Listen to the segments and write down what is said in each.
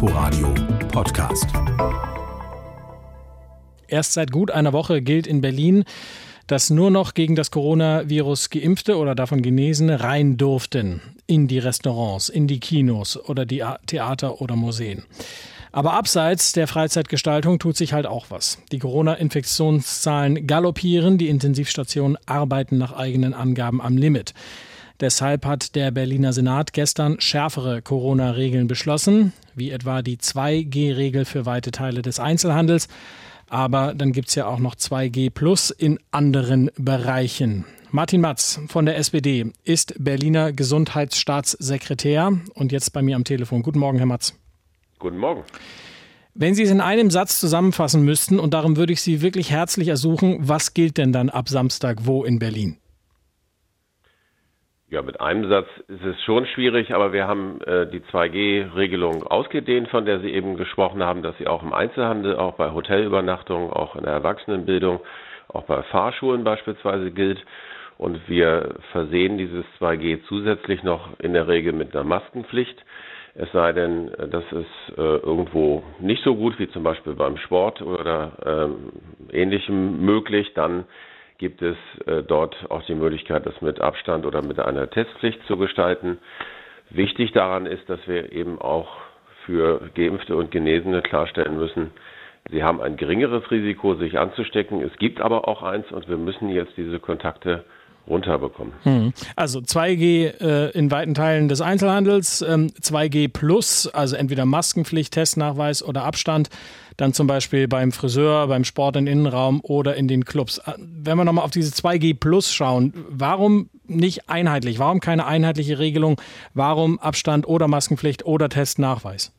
Inforadio Podcast. Erst seit gut einer Woche gilt in Berlin, dass nur noch gegen das Coronavirus geimpfte oder davon Genesene rein durften in die Restaurants, in die Kinos oder die Theater oder Museen. Aber abseits der Freizeitgestaltung tut sich halt auch was. Die Corona-Infektionszahlen galoppieren, die Intensivstationen arbeiten nach eigenen Angaben am Limit. Deshalb hat der Berliner Senat gestern schärfere Corona-Regeln beschlossen, wie etwa die 2G-Regel für weite Teile des Einzelhandels. Aber dann gibt es ja auch noch 2G Plus in anderen Bereichen. Martin Matz von der SPD ist Berliner Gesundheitsstaatssekretär und jetzt bei mir am Telefon. Guten Morgen, Herr Matz. Guten Morgen. Wenn Sie es in einem Satz zusammenfassen müssten, und darum würde ich Sie wirklich herzlich ersuchen, was gilt denn dann ab Samstag wo in Berlin? Ja, mit einem Satz ist es schon schwierig, aber wir haben äh, die 2G-Regelung ausgedehnt, von der Sie eben gesprochen haben, dass sie auch im Einzelhandel, auch bei Hotelübernachtungen, auch in der Erwachsenenbildung, auch bei Fahrschulen beispielsweise gilt. Und wir versehen dieses 2G zusätzlich noch in der Regel mit einer Maskenpflicht. Es sei denn, das ist äh, irgendwo nicht so gut wie zum Beispiel beim Sport oder ähm, ähnlichem möglich, dann gibt es äh, dort auch die Möglichkeit, das mit Abstand oder mit einer Testpflicht zu gestalten. Wichtig daran ist, dass wir eben auch für Geimpfte und Genesene klarstellen müssen, sie haben ein geringeres Risiko, sich anzustecken. Es gibt aber auch eins und wir müssen jetzt diese Kontakte runterbekommen. Hm. Also 2G äh, in weiten Teilen des Einzelhandels, ähm, 2G plus, also entweder Maskenpflicht, Testnachweis oder Abstand, dann zum Beispiel beim Friseur, beim Sport im Innenraum oder in den Clubs. Äh, wenn wir nochmal auf diese 2G plus schauen, warum nicht einheitlich? Warum keine einheitliche Regelung? Warum Abstand oder Maskenpflicht oder Testnachweis?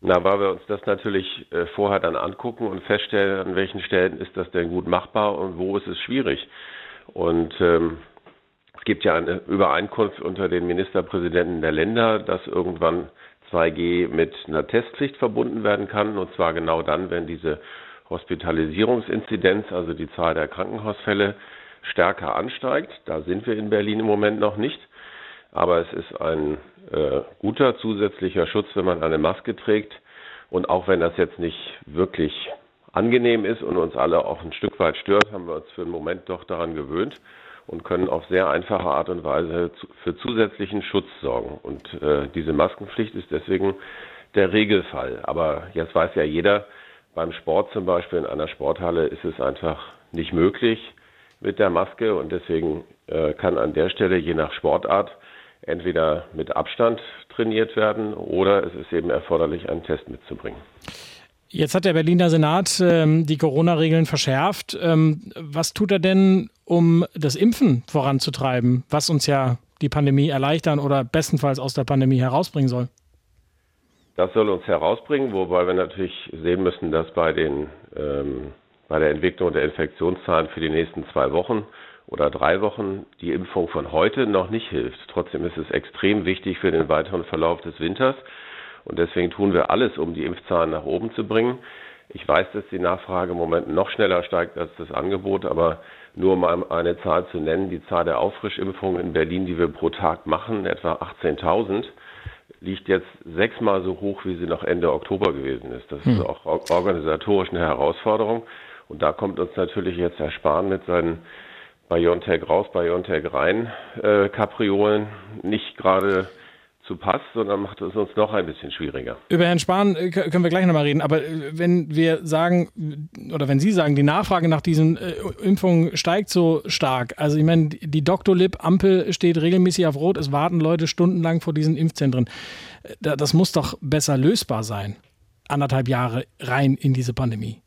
Na, weil wir uns das natürlich äh, vorher dann angucken und feststellen, an welchen Stellen ist das denn gut machbar und wo ist es schwierig. Und ähm, es gibt ja eine Übereinkunft unter den Ministerpräsidenten der Länder, dass irgendwann 2G mit einer Testpflicht verbunden werden kann. Und zwar genau dann, wenn diese Hospitalisierungsinzidenz, also die Zahl der Krankenhausfälle, stärker ansteigt. Da sind wir in Berlin im Moment noch nicht. Aber es ist ein äh, guter zusätzlicher Schutz, wenn man eine Maske trägt. Und auch wenn das jetzt nicht wirklich angenehm ist und uns alle auch ein Stück weit stört, haben wir uns für einen Moment doch daran gewöhnt und können auf sehr einfache Art und Weise für zusätzlichen Schutz sorgen. Und äh, diese Maskenpflicht ist deswegen der Regelfall. Aber jetzt weiß ja jeder, beim Sport zum Beispiel in einer Sporthalle ist es einfach nicht möglich mit der Maske und deswegen äh, kann an der Stelle je nach Sportart entweder mit Abstand trainiert werden oder es ist eben erforderlich, einen Test mitzubringen. Jetzt hat der Berliner Senat ähm, die Corona-Regeln verschärft. Ähm, was tut er denn, um das Impfen voranzutreiben, was uns ja die Pandemie erleichtern oder bestenfalls aus der Pandemie herausbringen soll? Das soll uns herausbringen, wobei wir natürlich sehen müssen, dass bei, den, ähm, bei der Entwicklung der Infektionszahlen für die nächsten zwei Wochen oder drei Wochen die Impfung von heute noch nicht hilft. Trotzdem ist es extrem wichtig für den weiteren Verlauf des Winters. Und deswegen tun wir alles, um die Impfzahlen nach oben zu bringen. Ich weiß, dass die Nachfrage im Moment noch schneller steigt als das Angebot, aber nur um eine Zahl zu nennen, die Zahl der Auffrischimpfungen in Berlin, die wir pro Tag machen, etwa 18.000, liegt jetzt sechsmal so hoch, wie sie noch Ende Oktober gewesen ist. Das ist hm. auch organisatorisch eine Herausforderung. Und da kommt uns natürlich jetzt Herr Spahn mit seinen BioNTech raus, BioNTech rein äh, Kapriolen nicht gerade zu Pass, sondern macht es uns noch ein bisschen schwieriger. Über Herrn Spahn äh, können wir gleich nochmal reden, aber äh, wenn wir sagen, oder wenn Sie sagen, die Nachfrage nach diesen äh, Impfungen steigt so stark, also ich meine, die Doktorlib-Ampel steht regelmäßig auf Rot, es warten Leute stundenlang vor diesen Impfzentren. Das muss doch besser lösbar sein, anderthalb Jahre rein in diese Pandemie.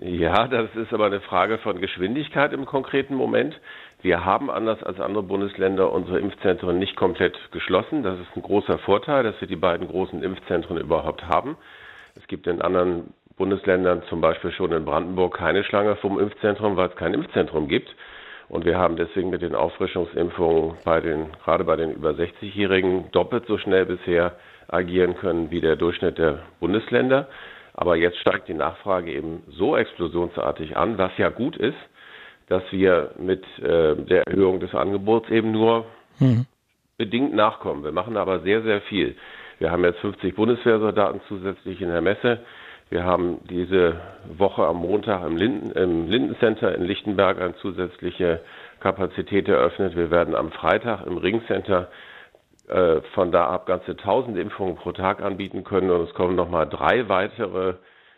Ja, das ist aber eine Frage von Geschwindigkeit im konkreten Moment. Wir haben anders als andere Bundesländer unsere Impfzentren nicht komplett geschlossen. Das ist ein großer Vorteil, dass wir die beiden großen Impfzentren überhaupt haben. Es gibt in anderen Bundesländern, zum Beispiel schon in Brandenburg, keine Schlange vom Impfzentrum, weil es kein Impfzentrum gibt. Und wir haben deswegen mit den Auffrischungsimpfungen bei den, gerade bei den über 60-Jährigen doppelt so schnell bisher agieren können wie der Durchschnitt der Bundesländer. Aber jetzt steigt die Nachfrage eben so explosionsartig an, was ja gut ist, dass wir mit äh, der Erhöhung des Angebots eben nur mhm. bedingt nachkommen. Wir machen aber sehr, sehr viel. Wir haben jetzt 50 Bundeswehrsoldaten zusätzlich in der Messe. Wir haben diese Woche am Montag im Linden, im Linden Center in Lichtenberg eine zusätzliche Kapazität eröffnet. Wir werden am Freitag im Ring Center äh, von da ab ganze 1000 Impfungen pro Tag anbieten können und es kommen nochmal drei weitere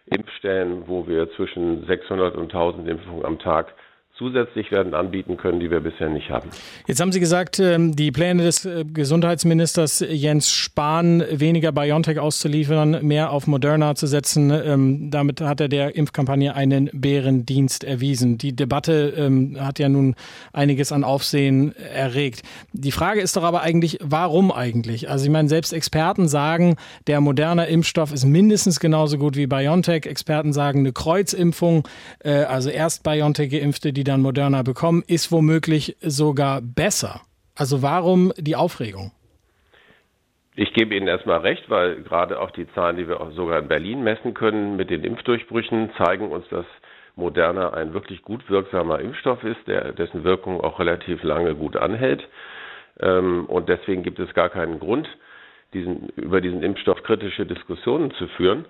Impfstellen, wo wir zwischen 600 und 1000 Impfungen am Tag zusätzlich werden anbieten können, die wir bisher nicht haben. Jetzt haben Sie gesagt, ähm, die Pläne des äh, Gesundheitsministers Jens Spahn, weniger BioNTech auszuliefern, mehr auf Moderna zu setzen, ähm, damit hat er der Impfkampagne einen Bärendienst erwiesen. Die Debatte ähm, hat ja nun einiges an Aufsehen erregt. Die Frage ist doch aber eigentlich, warum eigentlich? Also ich meine, selbst Experten sagen, der moderne Impfstoff ist mindestens genauso gut wie BioNTech. Experten sagen, eine Kreuzimpfung, äh, also erst BioNTech geimpfte, die die dann Moderna bekommen, ist womöglich sogar besser. Also warum die Aufregung? Ich gebe Ihnen erstmal recht, weil gerade auch die Zahlen, die wir auch sogar in Berlin messen können mit den Impfdurchbrüchen, zeigen uns, dass Moderna ein wirklich gut wirksamer Impfstoff ist, der, dessen Wirkung auch relativ lange gut anhält. Ähm, und deswegen gibt es gar keinen Grund, diesen, über diesen Impfstoff kritische Diskussionen zu führen.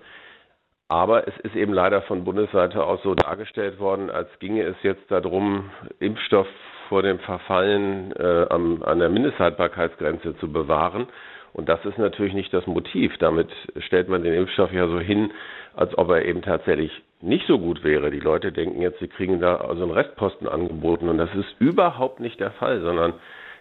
Aber es ist eben leider von Bundesseite aus so dargestellt worden, als ginge es jetzt darum, Impfstoff vor dem Verfallen äh, am, an der Mindesthaltbarkeitsgrenze zu bewahren. Und das ist natürlich nicht das Motiv. Damit stellt man den Impfstoff ja so hin, als ob er eben tatsächlich nicht so gut wäre. Die Leute denken jetzt, sie kriegen da also einen Restposten angeboten. Und das ist überhaupt nicht der Fall, sondern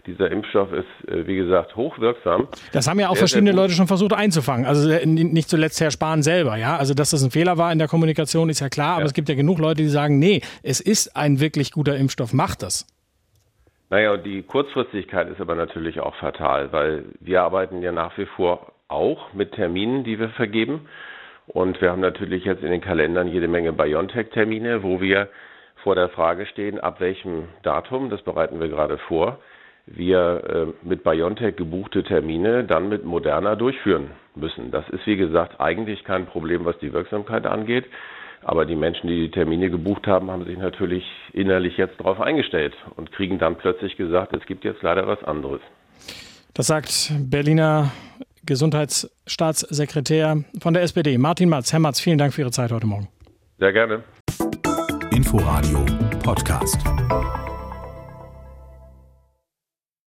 dieser Impfstoff ist, äh, wie gesagt, hochwirksam. Das haben ja auch sehr, verschiedene sehr Leute schon versucht einzufangen. Also äh, nicht zuletzt Herr Spahn selber, ja. Also dass das ein Fehler war in der Kommunikation, ist ja klar. Aber ja. es gibt ja genug Leute, die sagen, nee, es ist ein wirklich guter Impfstoff, macht das. Naja, und die Kurzfristigkeit ist aber natürlich auch fatal, weil wir arbeiten ja nach wie vor auch mit Terminen, die wir vergeben. Und wir haben natürlich jetzt in den Kalendern jede Menge BioNTech-Termine, wo wir vor der Frage stehen, ab welchem Datum, das bereiten wir gerade vor, wir äh, mit BioNTech gebuchte Termine dann mit Moderna durchführen müssen. Das ist, wie gesagt, eigentlich kein Problem, was die Wirksamkeit angeht. Aber die Menschen, die die Termine gebucht haben, haben sich natürlich innerlich jetzt darauf eingestellt und kriegen dann plötzlich gesagt, es gibt jetzt leider was anderes. Das sagt Berliner Gesundheitsstaatssekretär von der SPD, Martin Matz. Herr Matz, vielen Dank für Ihre Zeit heute Morgen. Sehr gerne. Inforadio Podcast.